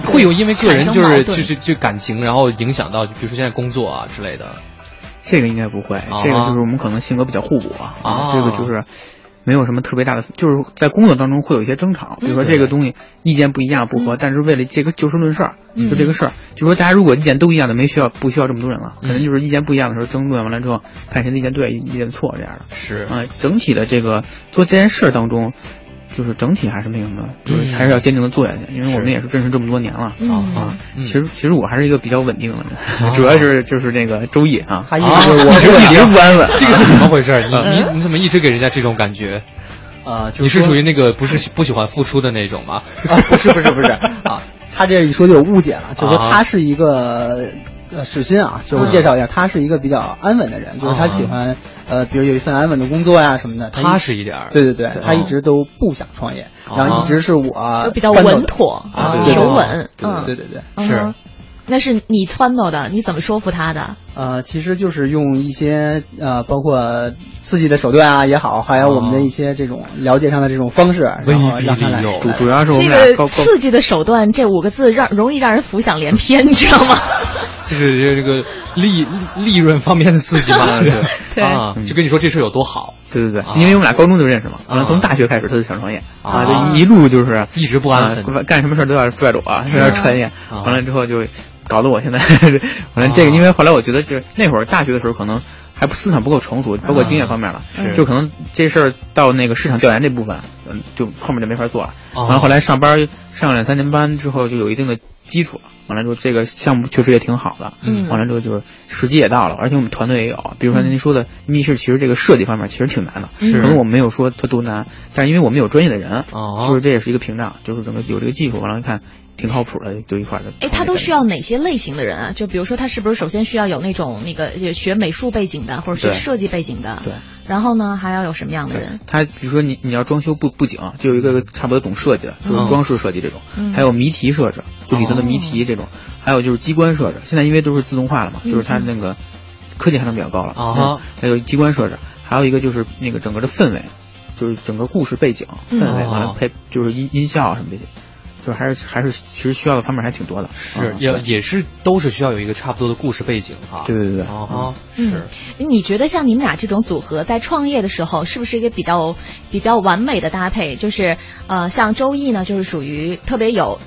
会有因为个人就是就是就感情，然后影响到，比如说现在工作啊之类的。这个应该不会，这个就是我们可能性格比较互补啊。这个就是没有什么特别大的，就是在工作当中会有一些争吵，比如说这个东西意见不一样不合，但是为了这个就事论事，就这个事儿，就说大家如果意见都一样的，没需要不需要这么多人了，可能就是意见不一样的时候争论完了之后，看谁的意见对，意见错这样的。是啊，整体的这个做这件事当中。就是整体还是那什么，就是还是要坚定的做下去，因为我们也是认识这么多年了啊。其实其实我还是一个比较稳定的人，主要是就是那个周易啊，他一直我是一直不安稳，这个是怎么回事？你你你怎么一直给人家这种感觉？啊，你是属于那个不是不喜欢付出的那种吗？啊，不是不是不是啊，他这一说就有误解了，就是说他是一个。呃，首先啊，就是我介绍一下，他是一个比较安稳的人，就是他喜欢，呃，比如有一份安稳的工作呀什么的，踏实一点。对对对，他一直都不想创业，然后一直是我比较稳妥啊，求稳。嗯，对对对，是。那是你撺掇的，你怎么说服他的？呃，其实就是用一些呃，包括刺激的手段啊也好，还有我们的一些这种了解上的这种方式，然后让他来。主主要是我们这个刺激的手段这五个字让容易让人浮想联翩，你知道吗？就是这个利利润方面的刺激嘛，对。啊，就跟你说这事有多好，对对对，因为我们俩高中就认识嘛，完了从大学开始他就想创业。啊，就一路就是一直不安分，干什么事都要拽着我，有点创业，完了之后就。搞得我现在，反正这个，因为后来我觉得，就那会儿大学的时候，可能还不思想不够成熟，包括经验方面了，就可能这事儿到那个市场调研这部分，嗯，就后面就没法做了。然后后来上班上两三年班之后，就有一定的基础了。完了之后，这个项目确实也挺好的。嗯。完了之后，就是时机也到了，而且我们团队也有。比如说您说的密室，其实这个设计方面其实挺难的，可能我们没有说它多难，但是因为我们有专业的人，就是这也是一个屏障，就是整个有这个技术。完了看。挺靠谱的，就一块的。哎，他都需要哪些类型的人啊？就比如说，他是不是首先需要有那种那个学美术背景的，或者学设计背景的？对。然后呢，还要有什么样的人？他比如说，你你要装修布布景，就有一个差不多懂设计的，就是装饰设计这种。嗯。还有谜题设置，就里头的谜题这种。还有就是机关设置，现在因为都是自动化了嘛，就是它那个科技含量比较高了啊。还有机关设置，还有一个就是那个整个的氛围，就是整个故事背景氛围，完了配就是音音效什么这些。就还是还是，其实需要的方面还挺多的，是也也是都是需要有一个差不多的故事背景哈。对对对，啊是。你觉得像你们俩这种组合在创业的时候，是不是一个比较比较完美的搭配？就是呃，像周易呢，就是属于特别有。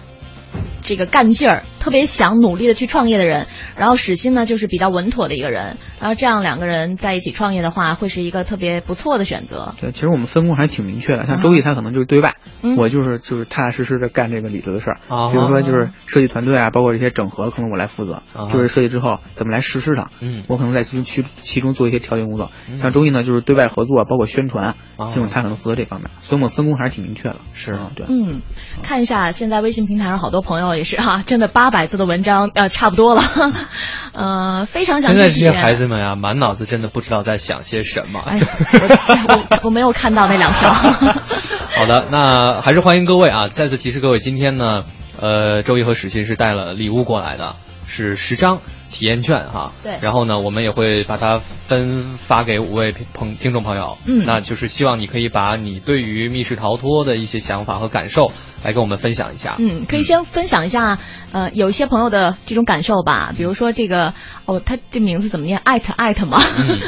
这个干劲儿，特别想努力的去创业的人，然后史鑫呢就是比较稳妥的一个人，然后这样两个人在一起创业的话，会是一个特别不错的选择。对，其实我们分工还挺明确的，像周毅他可能就是对外，我就是就是踏踏实实的干这个里头的事儿，比如说就是设计团队啊，包括这些整合，可能我来负责，就是设计之后怎么来实施它，嗯，我可能在其中其其中做一些调节工作。像周毅呢，就是对外合作，包括宣传，这种他可能负责这方面，所以我们分工还是挺明确的。是，对，嗯，看一下现在微信平台上好多朋友。也是哈，真的八百字的文章，呃，差不多了，呃，非常想。现在这些孩子们啊，满脑子真的不知道在想些什么。我我没有看到那两条。好的，那还是欢迎各位啊！再次提示各位，今天呢，呃，周一和史欣是带了礼物过来的，是十张。体验券哈，对，然后呢，我们也会把它分发给五位朋听众朋友，嗯，那就是希望你可以把你对于密室逃脱的一些想法和感受来跟我们分享一下，嗯，可以先分享一下，呃，有一些朋友的这种感受吧，比如说这个，哦，他这名字怎么念？艾特艾特嘛，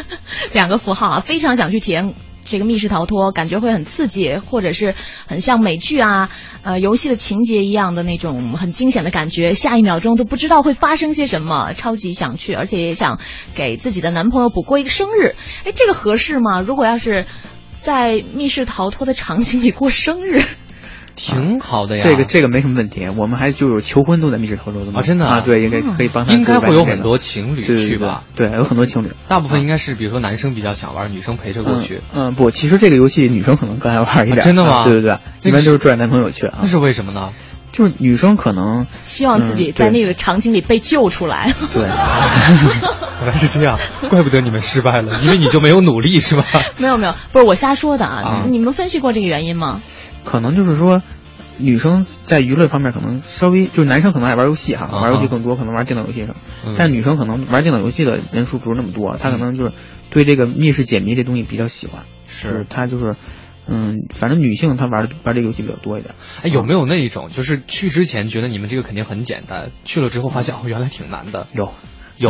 两个符号啊，非常想去体验。这个密室逃脱感觉会很刺激，或者是很像美剧啊，呃，游戏的情节一样的那种很惊险的感觉，下一秒钟都不知道会发生些什么，超级想去，而且也想给自己的男朋友补过一个生日。哎，这个合适吗？如果要是在密室逃脱的场景里过生日？挺好的呀，这个这个没什么问题。我们还就有求婚都在密室逃脱的啊，真的啊，对，应该可以帮他。应该会有很多情侣去吧？对，有很多情侣。大部分应该是，比如说男生比较想玩，女生陪着过去。嗯，不，其实这个游戏女生可能更爱玩一点。真的吗？对对对，一般就是拽男朋友去啊。那是为什么呢？就是女生可能希望自己在那个场景里被救出来。对，原来是这样，怪不得你们失败了，因为你就没有努力是吧？没有没有，不是我瞎说的啊。你们分析过这个原因吗？可能就是说。女生在娱乐方面可能稍微，就是男生可能爱玩游戏哈，玩游戏更多，可能玩电脑游戏什么。但女生可能玩电脑游戏的人数不是那么多，她可能就是对这个密室解谜这东西比较喜欢。是，她就是，嗯，反正女性她玩玩这个游戏比较多一点。哎，有没有那一种，就是去之前觉得你们这个肯定很简单，去了之后发现哦，原来挺难的？有。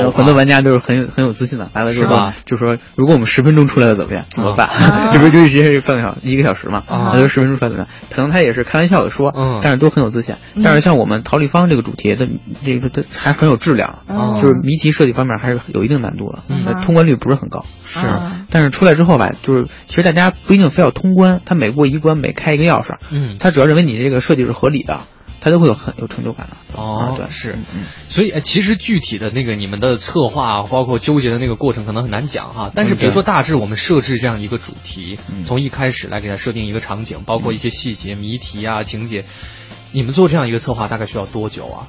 有很多玩家都是很很有自信的，来了之后就说：“如果我们十分钟出来了怎么样？怎么办？这不是就直接半个小一个小时嘛？他就十分钟出来怎么样？可能他也是开玩笑的说，但是都很有自信。但是像我们桃立方这个主题的这个它还很有质量，就是谜题设计方面还是有一定难度的，通关率不是很高。是，但是出来之后吧，就是其实大家不一定非要通关，他每过一关每开一个钥匙，嗯，他只要认为你这个设计是合理的。”他都会有很有成就感的哦，对，是，所以其实具体的那个你们的策划，包括纠结的那个过程，可能很难讲哈。但是比如说大致我们设置这样一个主题，从一开始来给他设定一个场景，包括一些细节、谜题啊、情节，你们做这样一个策划大概需要多久啊？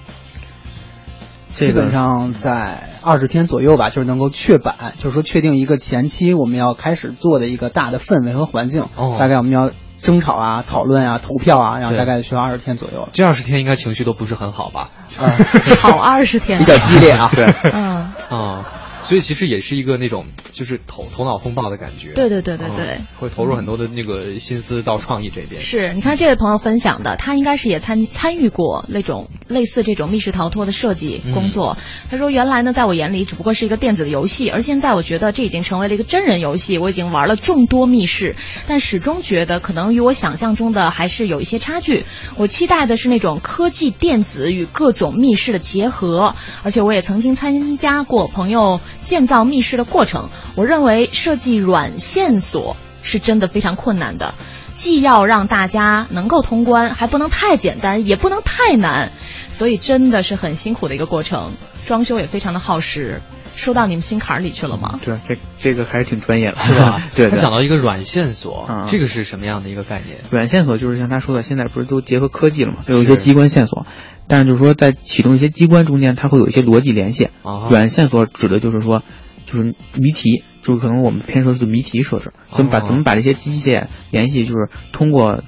基本上在二十天左右吧，就是能够确板，就是说确定一个前期我们要开始做的一个大的氛围和环境，大概我们要。争吵啊，讨论啊，投票啊，然后大概需要二十天左右。这二十天应该情绪都不是很好吧？吵二十天，比较激烈啊。对，嗯啊。所以其实也是一个那种就是头头脑风暴的感觉。对对对对对，会投入很多的那个心思到创意这边。是，你看这位朋友分享的，他应该是也参参与过那种类似这种密室逃脱的设计工作。他说原来呢，在我眼里只不过是一个电子的游戏，而现在我觉得这已经成为了一个真人游戏。我已经玩了众多密室，但始终觉得可能与我想象中的还是有一些差距。我期待的是那种科技电子与各种密室的结合，而且我也曾经参加过朋友。建造密室的过程，我认为设计软线索是真的非常困难的，既要让大家能够通关，还不能太简单，也不能太难，所以真的是很辛苦的一个过程。装修也非常的耗时，说到你们心坎里去了吗？对，这这个还是挺专业的，是吧？对。他讲到一个软线索，这个是什么样的一个概念？软线索就是像他说的，现在不是都结合科技了嘛，有一些机关线索。但是就是说，在启动一些机关中间，它会有一些逻辑连线。软线索指的就是说，就是谜题，就是可能我们偏说是谜题设置，怎么把怎么把这些机械联系，就是通过。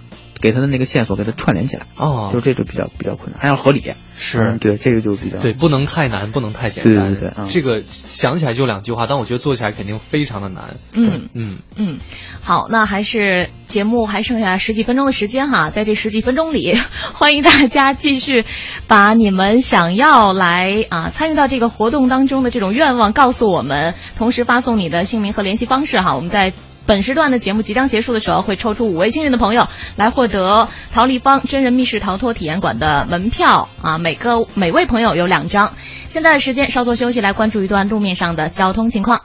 给他的那个线索给他串联起来哦，就这就比较比较困难，还要合理。是对这个就比较对，不能太难，不能太简单。对对对，这个想起来就两句话，但我觉得做起来肯定非常的难。嗯嗯嗯，好，那还是节目还剩下十几分钟的时间哈，在这十几分钟里，欢迎大家继续把你们想要来啊参与到这个活动当中的这种愿望告诉我们，同时发送你的姓名和联系方式哈，我们在。本时段的节目即将结束的时候，会抽出五位幸运的朋友来获得陶立方真人密室逃脱体验馆的门票啊！每个每位朋友有两张。现在的时间稍作休息，来关注一段路面上的交通情况。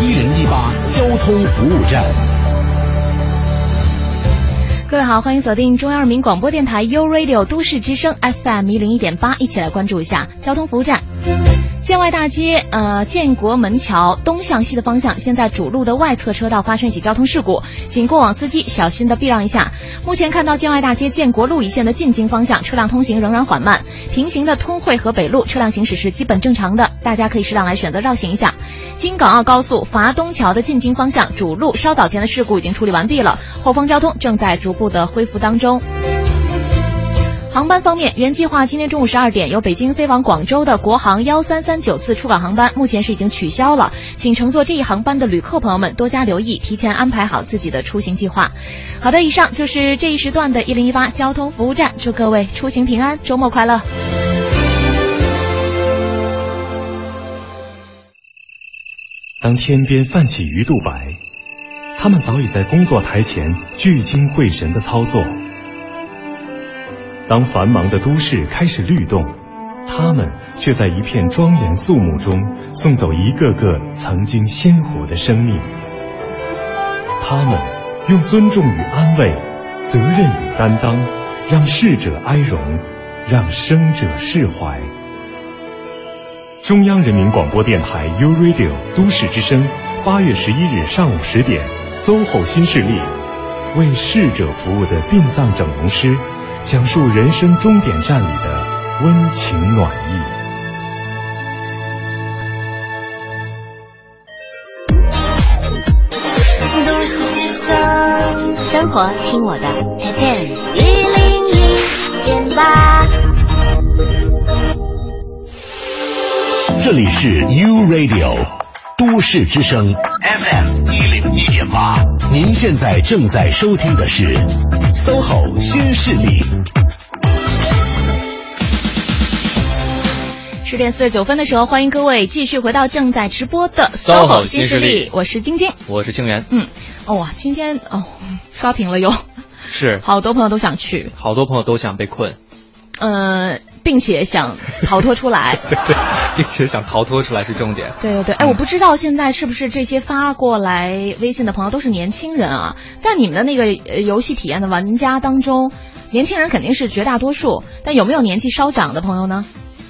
一人一八交通服务站，各位好，欢迎锁定中央人民广播电台 u Radio 都市之声 FM 一零一点八，一起来关注一下交通服务站。建外大街，呃，建国门桥东向西的方向，现在主路的外侧车道发生一起交通事故，请过往司机小心的避让一下。目前看到建外大街建国路一线的进京方向车辆通行仍然缓慢，平行的通惠河北路车辆行驶是基本正常的，大家可以适当来选择绕行一下。京港澳高速华东桥的进京方向主路稍早前的事故已经处理完毕了，后方交通正在逐步的恢复当中。航班方面，原计划今天中午十二点由北京飞往广州的国航幺三三九次出港航班，目前是已经取消了。请乘坐这一航班的旅客朋友们多加留意，提前安排好自己的出行计划。好的，以上就是这一时段的一零一八交通服务站，祝各位出行平安，周末快乐。当天边泛起鱼肚白，他们早已在工作台前聚精会神的操作。当繁忙的都市开始律动，他们却在一片庄严肃穆中送走一个个曾经鲜活的生命。他们用尊重与安慰、责任与担当，让逝者哀荣，让生者释怀。中央人民广播电台 u Radio 都市之声，八月十一日上午十点，SOHO 新势力为逝者服务的殡葬整容师。讲述人生终点站里的温情暖意。都市之声，生活听我的 FM 一零一点八。这里是 U Radio 都市之声 FM 一零八。您现在正在收听的是 SOHO 新势力。十点四十九分的时候，欢迎各位继续回到正在直播的 SOHO 新势力，我是晶晶，我是清源。嗯，哦哇，今天哦刷屏了又，是好多朋友都想去，好多朋友都想被困，呃，并且想逃脱出来，对对，并且想逃脱出来是重点。对对对，哎，我不知道现在是不是这些发过来微信的朋友都是年轻人啊？在你们的那个游戏体验的玩家当中，年轻人肯定是绝大多数，但有没有年纪稍长的朋友呢？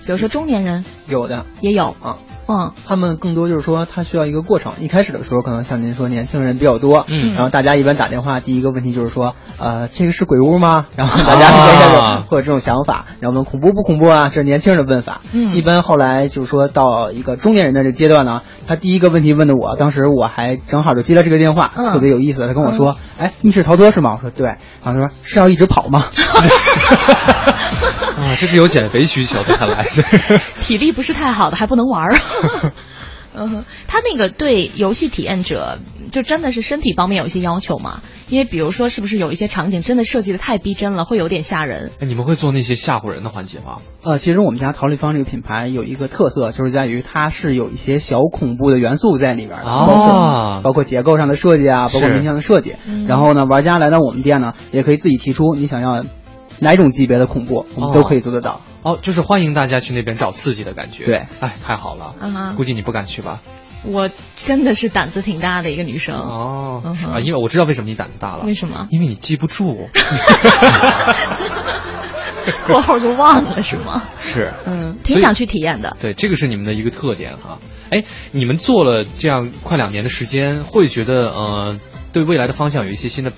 比如说中年人，有的。也有。啊，嗯，他们更多就是说他需要一个过程。一开始的时候，可能像您说年轻人比较多，嗯，然后大家一般打电话，第一个问题就是说，呃，这个是鬼屋吗？然后大家开始会有这种想法，然后问恐怖不恐怖啊？这是年轻人的问法。嗯，一般后来就是说到一个中年人的这阶段呢，他第一个问题问的我，当时我还正好就接了这个电话，特别有意思。他跟我说，哎，密室逃脱是吗？我说对。然后他说是要一直跑吗？啊，这是有减肥需求的，看来 体力不是太好的，还不能玩儿。嗯，他那个对游戏体验者，就真的是身体方面有一些要求吗？因为比如说，是不是有一些场景真的设计的太逼真了，会有点吓人？哎，你们会做那些吓唬人的环节吗？呃，其实我们家陶立方这个品牌有一个特色，就是在于它是有一些小恐怖的元素在里边的，包括包括结构上的设计啊，包括音箱的设计。然后呢，玩家来到我们店呢，也可以自己提出你想要。哪种级别的恐怖，我们都可以做得到。哦，就是欢迎大家去那边找刺激的感觉。对，哎，太好了。估计你不敢去吧？我真的是胆子挺大的一个女生。哦，啊，因为我知道为什么你胆子大了。为什么？因为你记不住。过后就忘了是吗？是。嗯，挺想去体验的。对，这个是你们的一个特点哈。哎，你们做了这样快两年的时间，会觉得呃，对未来的方向有一些新的。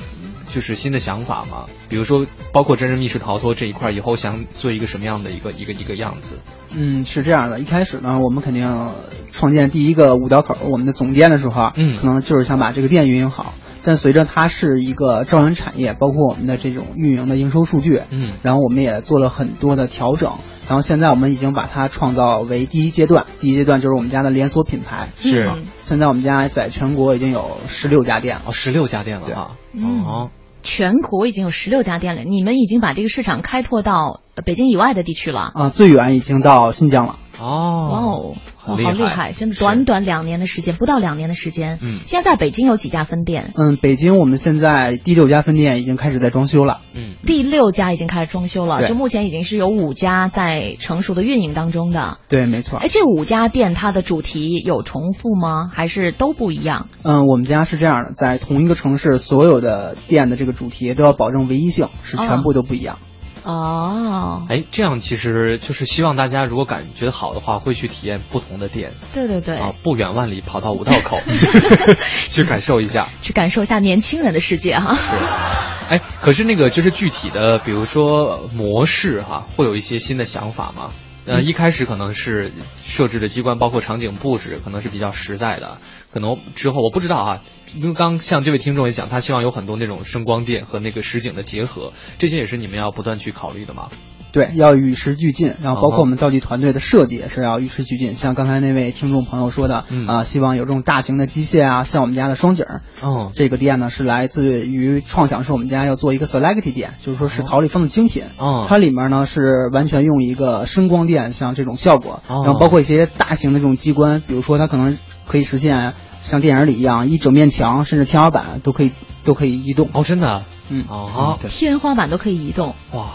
就是新的想法嘛，比如说包括真人密室逃脱这一块，以后想做一个什么样的一个一个一个样子？嗯，是这样的，一开始呢，我们肯定创建第一个五道口，我们的总店的时候，嗯，可能就是想把这个店运营好。但随着它是一个朝阳产业，包括我们的这种运营的营收数据，嗯，然后我们也做了很多的调整，然后现在我们已经把它创造为第一阶段，第一阶段就是我们家的连锁品牌，是。现在我们家在全国已经有十六家店了，哦，十六家店了啊，哦。全国已经有十六家店了，你们已经把这个市场开拓到北京以外的地区了啊！最远已经到新疆了。哦，哇哦，好厉害！真的，短短两年的时间，不到两年的时间。嗯，现在在北京有几家分店？嗯，北京我们现在第六家分店已经开始在装修了。嗯，第六家已经开始装修了，就目前已经是有五家在成熟的运营当中的。对，没错。哎，这五家店它的主题有重复吗？还是都不一样？嗯，我们家是这样的，在同一个城市，所有的店的这个主题都要保证唯一性，是全部都不一样。哦，哎，这样其实就是希望大家如果感觉好的话，会去体验不同的店。对对对，啊，不远万里跑到五道口 去感受一下，去感受一下年轻人的世界哈。是，哎，可是那个就是具体的，比如说模式哈，会有一些新的想法吗？呃，一开始可能是设置的机关，包括场景布置，可能是比较实在的。可能之后我不知道啊，因为刚像这位听众也讲，他希望有很多那种声光电和那个实景的结合，这些也是你们要不断去考虑的吗？对，要与时俱进，然后包括我们道具团队的设计也是要与时俱进。像刚才那位听众朋友说的，啊，希望有这种大型的机械啊，像我们家的双井，哦，这个店呢是来自于创想，是我们家要做一个 Select 店，就是说是陶立方的精品，哦，它里面呢是完全用一个声光电像这种效果，然后包括一些大型的这种机关，比如说它可能可以实现像电影里一样，一整面墙甚至天花板都可以都可以移动。哦，真的，嗯，哦，天花板都可以移动，哇。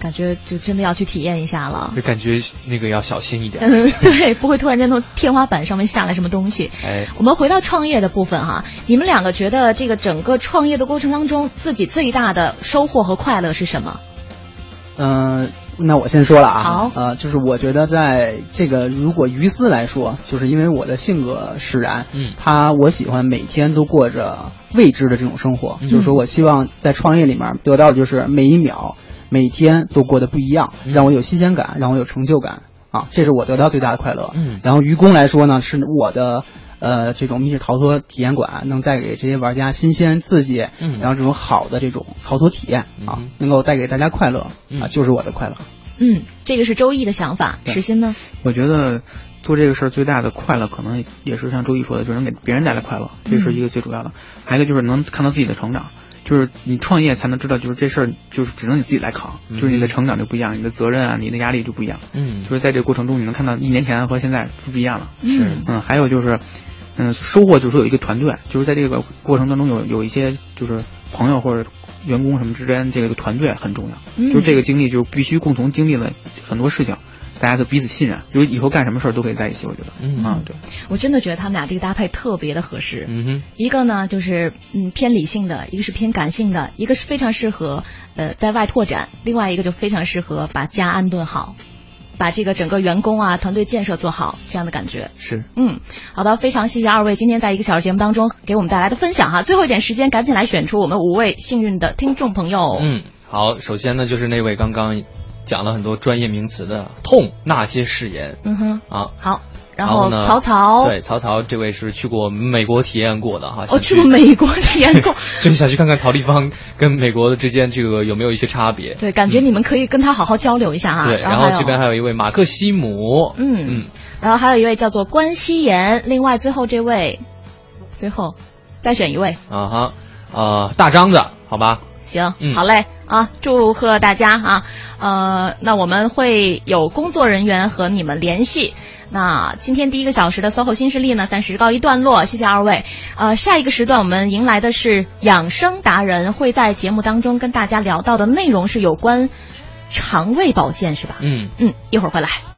感觉就真的要去体验一下了，就感觉那个要小心一点。嗯，对，不会突然间从天花板上面下来什么东西。哎，我们回到创业的部分哈，你们两个觉得这个整个创业的过程当中，自己最大的收获和快乐是什么？嗯，那我先说了啊。好。呃，就是我觉得在这个如果于私来说，就是因为我的性格使然，嗯，他我喜欢每天都过着未知的这种生活，就是说我希望在创业里面得到的就是每一秒。每天都过得不一样，让我有新鲜感，让我有成就感啊！这是我得到最大的快乐。嗯，然后于公来说呢，是我的呃这种密室逃脱体验馆能带给这些玩家新鲜刺激，嗯，然后这种好的这种逃脱体验啊，能够带给大家快乐啊，就是我的快乐。嗯，这个是周易的想法，石鑫呢？我觉得做这个事儿最大的快乐，可能也是像周易说的，就能给别人带来快乐，这是一个最主要的。还有一个就是能看到自己的成长，就是你创业才能知道，就是这事儿就是只能你自己来扛，就是你的成长就不一样，你的责任啊，你的压力就不一样。嗯，就是在这个过程中，你能看到一年前和现在不一样了。是，嗯，还有就是，嗯，收获就是说有一个团队，就是在这个过程当中有有一些就是朋友或者员工什么之间这个团队很重要，就是这个经历就必须共同经历了很多事情。大家都彼此信任，就以后干什么事儿都可以在一起。我觉得，嗯，对，我真的觉得他们俩这个搭配特别的合适。嗯哼，一个呢就是嗯偏理性的，一个是偏感性的，一个是非常适合呃在外拓展，另外一个就非常适合把家安顿好，把这个整个员工啊团队建设做好这样的感觉。是，嗯，好的，非常谢谢二位今天在一个小时节目当中给我们带来的分享哈。最后一点时间，赶紧来选出我们五位幸运的听众朋友。嗯，好，首先呢就是那位刚刚。讲了很多专业名词的痛那些誓言，嗯哼啊好，然后呢？曹操对曹操这位是去过美国体验过的哈，我去过美国体验过，所 以想去看看陶立方跟美国的之间这个有没有一些差别。对，感觉你们可以跟他好好交流一下哈。对，然后这边还有一位马克西姆，嗯嗯，然后还有一位叫做关西言，另外最后这位，最后再选一位啊哈呃大张子好吧。行，好嘞啊！祝贺大家啊！呃，那我们会有工作人员和你们联系。那今天第一个小时的 SOHO 新势力呢，暂时告一段落，谢谢二位。呃，下一个时段我们迎来的是养生达人，会在节目当中跟大家聊到的内容是有关肠胃保健，是吧？嗯嗯，一会儿回来。